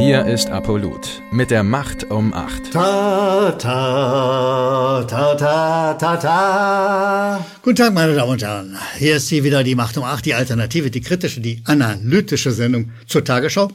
Hier ist Apollut mit der Macht um 8. Ta, ta, ta, ta, ta, ta. Guten Tag, meine Damen und Herren. Hier ist sie wieder die Macht um 8, die Alternative, die kritische, die analytische Sendung zur Tagesschau.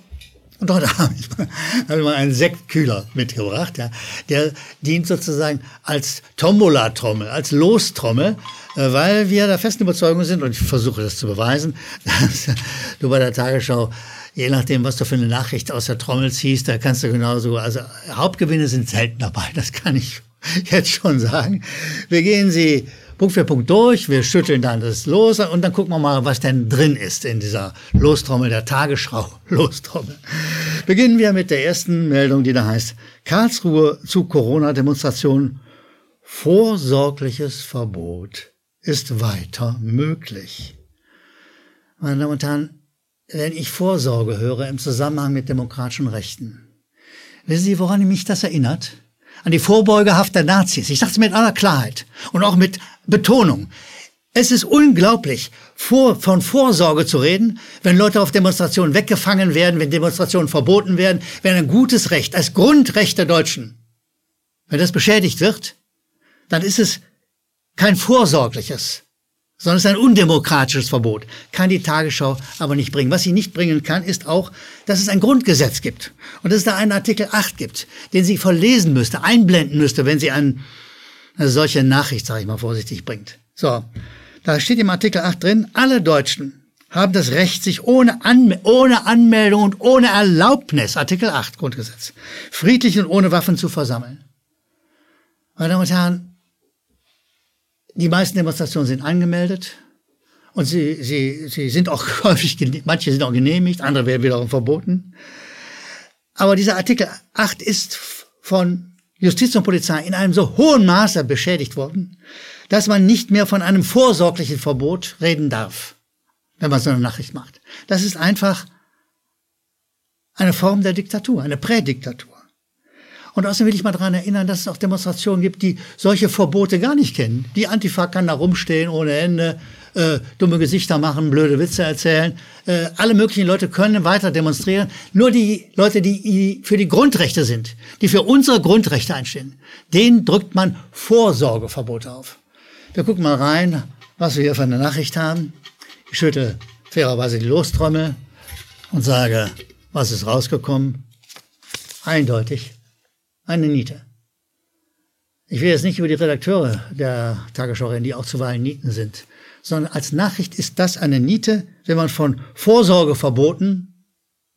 Und habe ich, mal, habe mal einen Sektkühler mitgebracht. Ja. Der dient sozusagen als Tombola-Trommel, als Lostrommel, äh, weil wir der festen Überzeugung sind, und ich versuche das zu beweisen, dass du bei der Tagesschau je nachdem, was du für eine Nachricht aus der Trommel ziehst, da kannst du genauso, also Hauptgewinne sind selten dabei, das kann ich jetzt schon sagen. Wir gehen sie Punkt für Punkt durch, wir schütteln dann das los und dann gucken wir mal, was denn drin ist in dieser Lostrommel, der Tagesschau Lostrommel. Beginnen wir mit der ersten Meldung, die da heißt, Karlsruhe zu Corona-Demonstrationen, vorsorgliches Verbot ist weiter möglich. Meine Damen und Herren, wenn ich Vorsorge höre im Zusammenhang mit demokratischen Rechten. Wissen Sie, woran mich das erinnert? An die Vorbeugehaft der Nazis. Ich sage es mit aller Klarheit und auch mit Betonung. Es ist unglaublich, vor, von Vorsorge zu reden, wenn Leute auf Demonstrationen weggefangen werden, wenn Demonstrationen verboten werden, wenn ein gutes Recht, als Grundrecht der Deutschen, wenn das beschädigt wird, dann ist es kein vorsorgliches, sondern es ist ein undemokratisches Verbot. Kann die Tagesschau aber nicht bringen. Was sie nicht bringen kann, ist auch, dass es ein Grundgesetz gibt. Und dass es da einen Artikel 8 gibt, den sie verlesen müsste, einblenden müsste, wenn sie einen, eine solche Nachricht, sage ich mal vorsichtig, bringt. So, da steht im Artikel 8 drin, alle Deutschen haben das Recht, sich ohne, Anme ohne Anmeldung und ohne Erlaubnis, Artikel 8 Grundgesetz, friedlich und ohne Waffen zu versammeln. Meine Damen und Herren, die meisten Demonstrationen sind angemeldet und sie, sie, sie sind auch häufig, manche sind auch genehmigt, andere werden wiederum verboten. Aber dieser Artikel 8 ist von Justiz und Polizei in einem so hohen Maße beschädigt worden, dass man nicht mehr von einem vorsorglichen Verbot reden darf, wenn man so eine Nachricht macht. Das ist einfach eine Form der Diktatur, eine Prädiktatur. Und außerdem will ich mal daran erinnern, dass es auch Demonstrationen gibt, die solche Verbote gar nicht kennen. Die Antifa kann da rumstehen ohne Ende, äh, dumme Gesichter machen, blöde Witze erzählen. Äh, alle möglichen Leute können weiter demonstrieren. Nur die Leute, die für die Grundrechte sind, die für unsere Grundrechte einstehen, denen drückt man Vorsorgeverbote auf. Wir gucken mal rein, was wir hier für eine Nachricht haben. Ich schüttel fairerweise die Lostrommel und sage, was ist rausgekommen? Eindeutig eine Niete. Ich will jetzt nicht über die Redakteure der Tagesschau reden, die auch zuweilen Nieten sind, sondern als Nachricht ist das eine Niete, wenn man von Vorsorgeverboten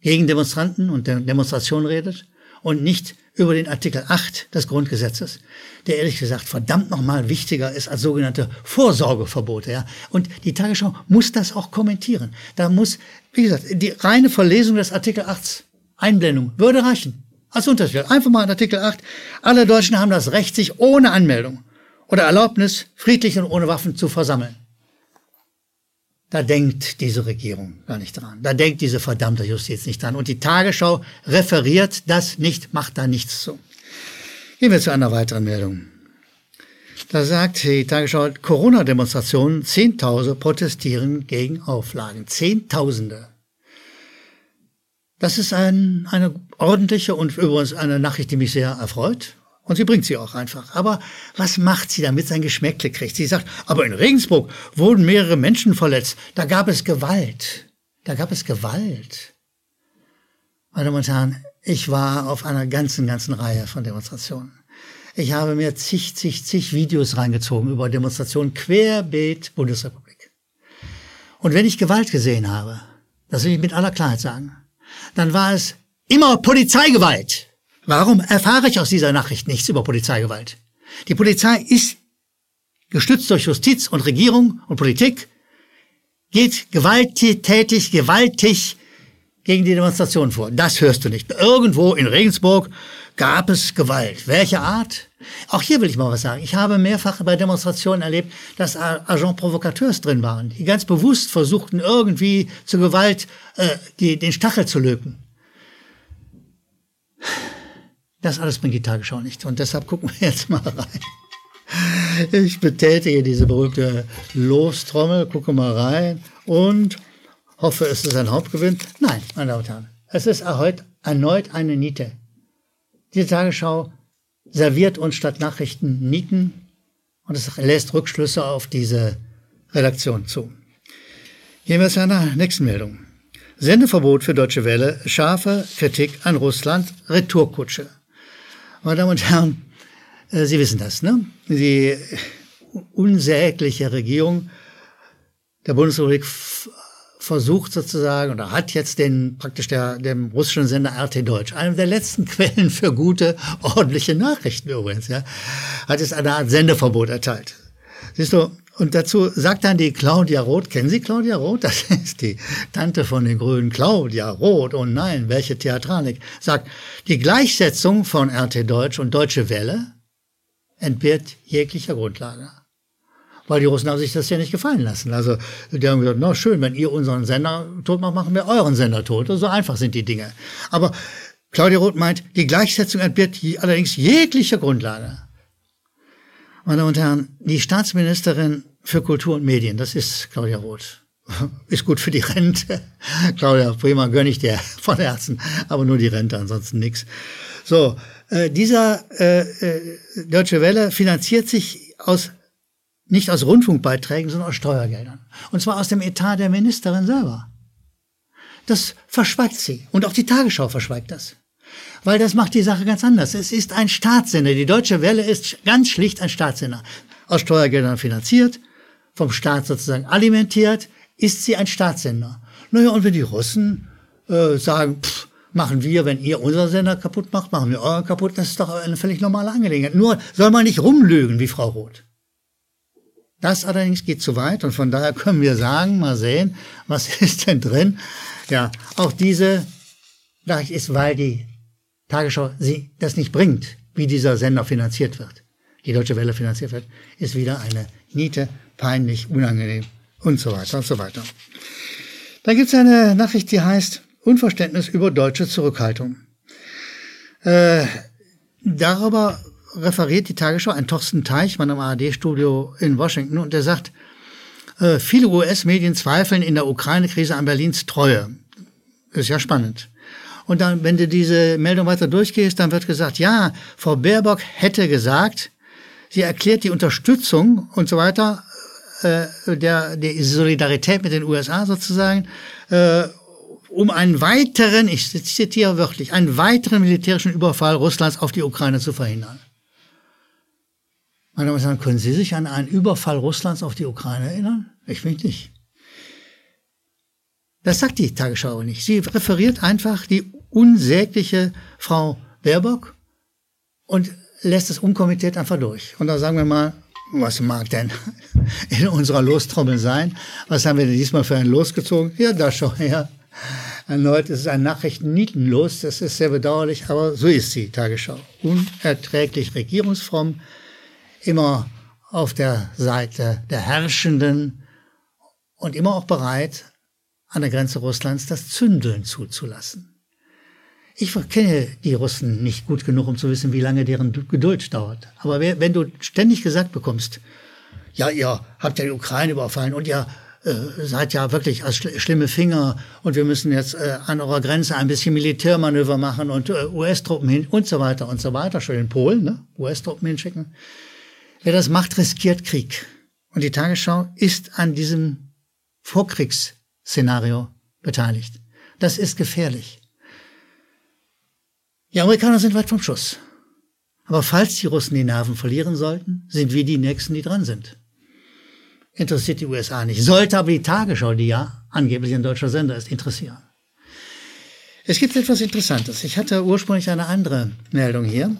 gegen Demonstranten und Demonstrationen redet und nicht über den Artikel 8 des Grundgesetzes, der ehrlich gesagt verdammt nochmal wichtiger ist als sogenannte Vorsorgeverbote. Ja? Und die Tagesschau muss das auch kommentieren. Da muss, wie gesagt, die reine Verlesung des Artikel 8 Einblendung würde reichen. Als Unterschied. Einfach mal in Artikel 8. Alle Deutschen haben das Recht, sich ohne Anmeldung oder Erlaubnis friedlich und ohne Waffen zu versammeln. Da denkt diese Regierung gar nicht dran. Da denkt diese verdammte Justiz nicht dran. Und die Tagesschau referiert das nicht, macht da nichts zu. Gehen wir zu einer weiteren Meldung. Da sagt die Tagesschau, Corona-Demonstrationen, Zehntausende protestieren gegen Auflagen. Zehntausende. Das ist ein, eine ordentliche und übrigens eine Nachricht, die mich sehr erfreut. Und sie bringt sie auch einfach. Aber was macht sie, damit sein Geschmäckle kriegt? Sie sagt, aber in Regensburg wurden mehrere Menschen verletzt. Da gab es Gewalt. Da gab es Gewalt. Meine Damen und Herren, ich war auf einer ganzen, ganzen Reihe von Demonstrationen. Ich habe mir zig, zig, zig Videos reingezogen über Demonstrationen querbeet Bundesrepublik. Und wenn ich Gewalt gesehen habe, das will ich mit aller Klarheit sagen, dann war es immer Polizeigewalt. Warum erfahre ich aus dieser Nachricht nichts über Polizeigewalt? Die Polizei ist gestützt durch Justiz und Regierung und Politik, geht gewalttätig, gewaltig gegen die Demonstration vor. Das hörst du nicht. Irgendwo in Regensburg gab es Gewalt. Welche Art? Auch hier will ich mal was sagen. Ich habe mehrfach bei Demonstrationen erlebt, dass Agent Provocateurs drin waren, die ganz bewusst versuchten, irgendwie zur Gewalt äh, die, den Stachel zu löpen. Das alles bringt die Tagesschau nicht. Und deshalb gucken wir jetzt mal rein. Ich betätige diese berühmte Lostrommel, gucke mal rein und hoffe, es ist ein Hauptgewinn. Nein, meine Damen und Herren, Es ist erneut eine Niete. Die Tagesschau serviert uns statt Nachrichten Nieten und es lässt Rückschlüsse auf diese Redaktion zu. Gehen wir zu einer nächsten Meldung. Sendeverbot für Deutsche Welle, scharfe Kritik an Russland, Retourkutsche. Meine Damen und Herren, äh, Sie wissen das, ne? Die unsägliche Regierung der Bundesrepublik versucht sozusagen oder hat jetzt den praktisch der, dem russischen Sender RT Deutsch, einem der letzten Quellen für gute, ordentliche Nachrichten übrigens, ja, hat es eine Art Sendeverbot erteilt. Siehst du, und dazu sagt dann die Claudia Roth, kennen Sie Claudia Roth? Das ist die Tante von den Grünen, Claudia Roth. Oh nein, welche Theatralik. Sagt, die Gleichsetzung von RT Deutsch und Deutsche Welle entbehrt jeglicher Grundlage. Weil die Russen haben sich das ja nicht gefallen lassen. Also die haben gesagt, na schön, wenn ihr unseren Sender tot macht, machen wir euren Sender tot. So einfach sind die Dinge. Aber Claudia Roth meint, die Gleichsetzung entbehrt allerdings jeglicher Grundlage. Meine Damen und Herren, die Staatsministerin für Kultur und Medien, das ist Claudia Roth. Ist gut für die Rente. Claudia, prima, gönne ich dir von Herzen. Aber nur die Rente, ansonsten nichts. So, äh, dieser äh, äh, Deutsche Welle finanziert sich aus nicht aus Rundfunkbeiträgen, sondern aus Steuergeldern. Und zwar aus dem Etat der Ministerin selber. Das verschweigt sie. Und auch die Tagesschau verschweigt das. Weil das macht die Sache ganz anders. Es ist ein Staatssender. Die Deutsche Welle ist ganz schlicht ein Staatssender. Aus Steuergeldern finanziert, vom Staat sozusagen alimentiert, ist sie ein Staatssender. Naja, und wenn die Russen äh, sagen, pff, machen wir, wenn ihr unseren Sender kaputt macht, machen wir euren kaputt, das ist doch eine völlig normale Angelegenheit. Nur soll man nicht rumlügen wie Frau Roth. Das allerdings geht zu weit und von daher können wir sagen, mal sehen, was ist denn drin. Ja, auch diese Nachricht ist, weil die Tagesschau sie das nicht bringt, wie dieser Sender finanziert wird, die Deutsche Welle finanziert wird, ist wieder eine Niete, peinlich, unangenehm und so weiter und so weiter. Dann gibt es eine Nachricht, die heißt Unverständnis über deutsche Zurückhaltung. Äh, darüber referiert die Tagesschau ein Thorsten Teichmann am ARD-Studio in Washington und der sagt, äh, viele US-Medien zweifeln in der Ukraine-Krise an Berlins Treue. Ist ja spannend. Und dann, wenn du diese Meldung weiter durchgehst, dann wird gesagt, ja, Frau Baerbock hätte gesagt, sie erklärt die Unterstützung und so weiter, äh, der, der Solidarität mit den USA sozusagen, äh, um einen weiteren, ich zitiere wörtlich, einen weiteren militärischen Überfall Russlands auf die Ukraine zu verhindern. Meine Damen und Herren, können Sie sich an einen Überfall Russlands auf die Ukraine erinnern? Ich mich nicht. Das sagt die Tagesschau nicht. Sie referiert einfach die unsägliche Frau Baerbock und lässt es unkommentiert einfach durch. Und da sagen wir mal, was mag denn in unserer Lostrommel sein? Was haben wir denn diesmal für ein Los gezogen? Ja, da schau her. Erneut ist es ein Nachrichten-Nietenlos. Das ist sehr bedauerlich, aber so ist sie, Tagesschau. Unerträglich regierungsfromm, immer auf der Seite der Herrschenden und immer auch bereit, an der Grenze Russlands das Zündeln zuzulassen. Ich kenne die Russen nicht gut genug, um zu wissen, wie lange deren Geduld dauert. Aber wenn du ständig gesagt bekommst, ja, ihr habt ja die Ukraine überfallen und ihr äh, seid ja wirklich als schlimme Finger und wir müssen jetzt äh, an eurer Grenze ein bisschen Militärmanöver machen und äh, US-Truppen hin und so weiter und so weiter, schon in Polen, ne? US-Truppen hinschicken Wer das macht, riskiert Krieg. Und die Tagesschau ist an diesem Vorkriegsszenario beteiligt. Das ist gefährlich. Die Amerikaner sind weit vom Schuss. Aber falls die Russen die Nerven verlieren sollten, sind wir die Nächsten, die dran sind. Interessiert die USA nicht. Sollte aber die Tagesschau, die ja angeblich ein deutscher Sender ist, interessieren. Es gibt etwas Interessantes. Ich hatte ursprünglich eine andere Meldung hier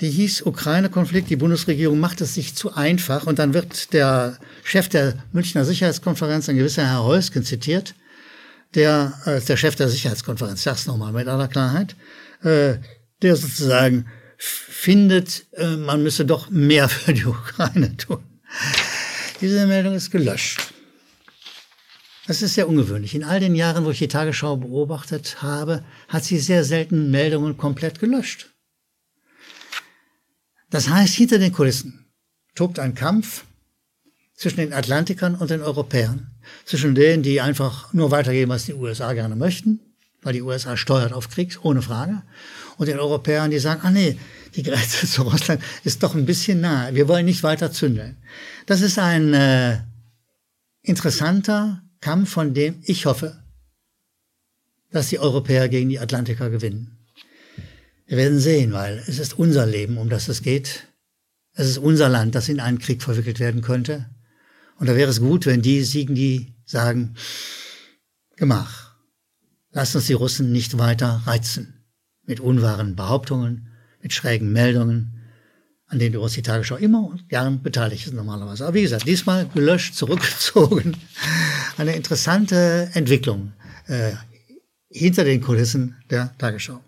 die hieß Ukraine-Konflikt, die Bundesregierung macht es sich zu einfach und dann wird der Chef der Münchner Sicherheitskonferenz, ein gewisser Herr Heusken, zitiert, der, äh, der Chef der Sicherheitskonferenz, sag's nochmal mit aller Klarheit, äh, der sozusagen findet, äh, man müsse doch mehr für die Ukraine tun. Diese Meldung ist gelöscht. Das ist sehr ungewöhnlich. In all den Jahren, wo ich die Tagesschau beobachtet habe, hat sie sehr selten Meldungen komplett gelöscht. Das heißt, hinter den Kulissen tobt ein Kampf zwischen den Atlantikern und den Europäern, zwischen denen, die einfach nur weitergeben, was die USA gerne möchten, weil die USA steuert auf Krieg, ohne Frage. Und den Europäern, die sagen, ah nee, die Grenze zu Russland ist doch ein bisschen nah. Wir wollen nicht weiter zündeln. Das ist ein äh, interessanter Kampf, von dem ich hoffe, dass die Europäer gegen die Atlantiker gewinnen. Wir werden sehen, weil es ist unser Leben, um das es geht. Es ist unser Land, das in einen Krieg verwickelt werden könnte. Und da wäre es gut, wenn die siegen, die sagen, Gemach, lasst uns die Russen nicht weiter reizen mit unwahren Behauptungen, mit schrägen Meldungen, an denen die die Tagesschau immer und gern beteiligt ist normalerweise. Aber wie gesagt, diesmal gelöscht, zurückgezogen. Eine interessante Entwicklung äh, hinter den Kulissen der Tagesschau.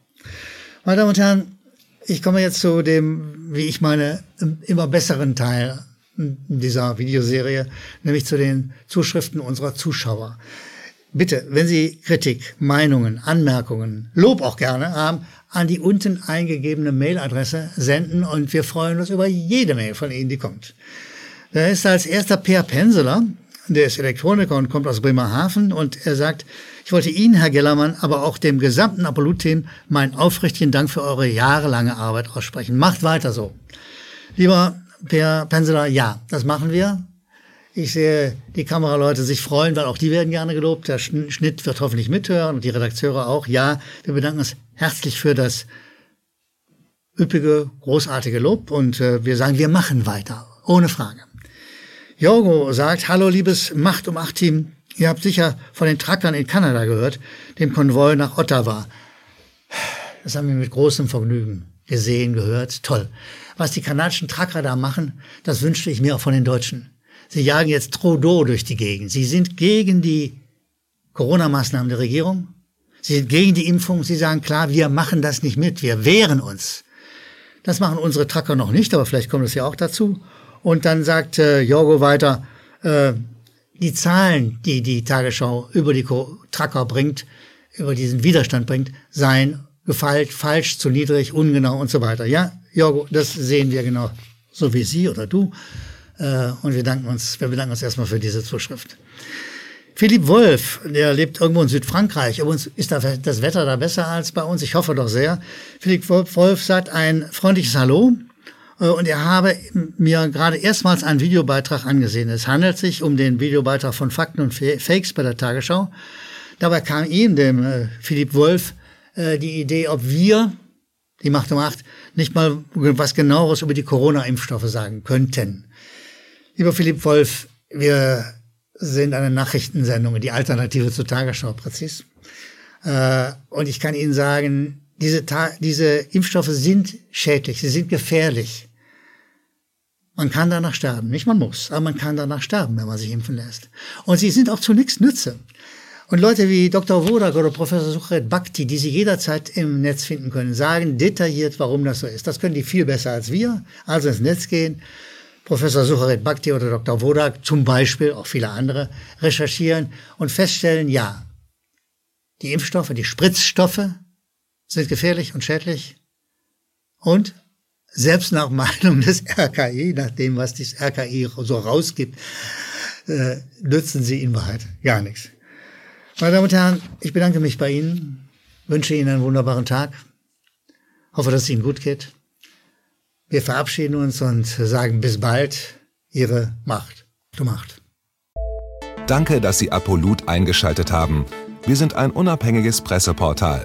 Meine Damen und Herren, ich komme jetzt zu dem, wie ich meine, immer besseren Teil dieser Videoserie, nämlich zu den Zuschriften unserer Zuschauer. Bitte, wenn Sie Kritik, Meinungen, Anmerkungen, Lob auch gerne haben, an die unten eingegebene Mailadresse senden und wir freuen uns über jede Mail von Ihnen, die kommt. Da ist als erster Per Penseler, der ist Elektroniker und kommt aus Bremerhaven und er sagt, ich wollte Ihnen, Herr Gellermann, aber auch dem gesamten Apollo-Team meinen aufrichtigen Dank für eure jahrelange Arbeit aussprechen. Macht weiter so. Lieber Per Penseler, ja, das machen wir. Ich sehe die Kameraleute sich freuen, weil auch die werden gerne gelobt. Der Schnitt wird hoffentlich mithören und die Redakteure auch. Ja, wir bedanken uns herzlich für das üppige, großartige Lob und äh, wir sagen, wir machen weiter, ohne Frage. Jorgo sagt, hallo liebes Macht um acht Team. Ihr habt sicher von den Truckern in Kanada gehört, dem Konvoi nach Ottawa. Das haben wir mit großem Vergnügen gesehen, gehört. Toll. Was die kanadischen Trucker da machen, das wünschte ich mir auch von den Deutschen. Sie jagen jetzt Trudeau durch die Gegend. Sie sind gegen die Corona-Maßnahmen der Regierung. Sie sind gegen die Impfung. Sie sagen klar, wir machen das nicht mit. Wir wehren uns. Das machen unsere Trucker noch nicht, aber vielleicht kommt es ja auch dazu. Und dann sagt äh, Jorgo weiter, äh, die Zahlen, die die Tagesschau über die Trucker bringt, über diesen Widerstand bringt, seien gefeilt, falsch, zu niedrig, ungenau und so weiter. Ja, Jorgo, das sehen wir genau so wie Sie oder du. Äh, und wir danken uns, wir bedanken uns erstmal für diese Zuschrift. Philipp Wolf, der lebt irgendwo in Südfrankreich. Uns ist das Wetter da besser als bei uns. Ich hoffe doch sehr. Philipp Wolf sagt ein freundliches Hallo. Äh, und er habe mir gerade erstmals einen Videobeitrag angesehen. Es handelt sich um den Videobeitrag von Fakten und Fakes bei der Tagesschau. Dabei kam ihm, dem äh, Philipp Wolf, die Idee, ob wir, die Macht um Macht, nicht mal was genaueres über die Corona-Impfstoffe sagen könnten. Lieber Philipp Wolf, wir sind eine Nachrichtensendung, die Alternative zur Tagesschau, präzis. Äh, und ich kann Ihnen sagen, diese, diese Impfstoffe sind schädlich, sie sind gefährlich. Man kann danach sterben. Nicht man muss, aber man kann danach sterben, wenn man sich impfen lässt. Und sie sind auch zu nichts Nütze. Und Leute wie Dr. Wodak oder Professor Suchret Bhakti, die Sie jederzeit im Netz finden können, sagen detailliert, warum das so ist. Das können die viel besser als wir. Also ins Netz gehen Professor Sucharit Bhakti oder Dr. Wodak zum Beispiel, auch viele andere, recherchieren und feststellen, ja, die Impfstoffe, die Spritzstoffe sind gefährlich und schädlich. Und selbst nach Meinung des RKI, nach dem, was das RKI so rausgibt, äh, nützen sie in Wahrheit gar nichts. Meine Damen und Herren, ich bedanke mich bei Ihnen, wünsche Ihnen einen wunderbaren Tag, hoffe, dass es Ihnen gut geht. Wir verabschieden uns und sagen bis bald. Ihre Macht. Du Macht. Danke, dass Sie Apolut eingeschaltet haben. Wir sind ein unabhängiges Presseportal.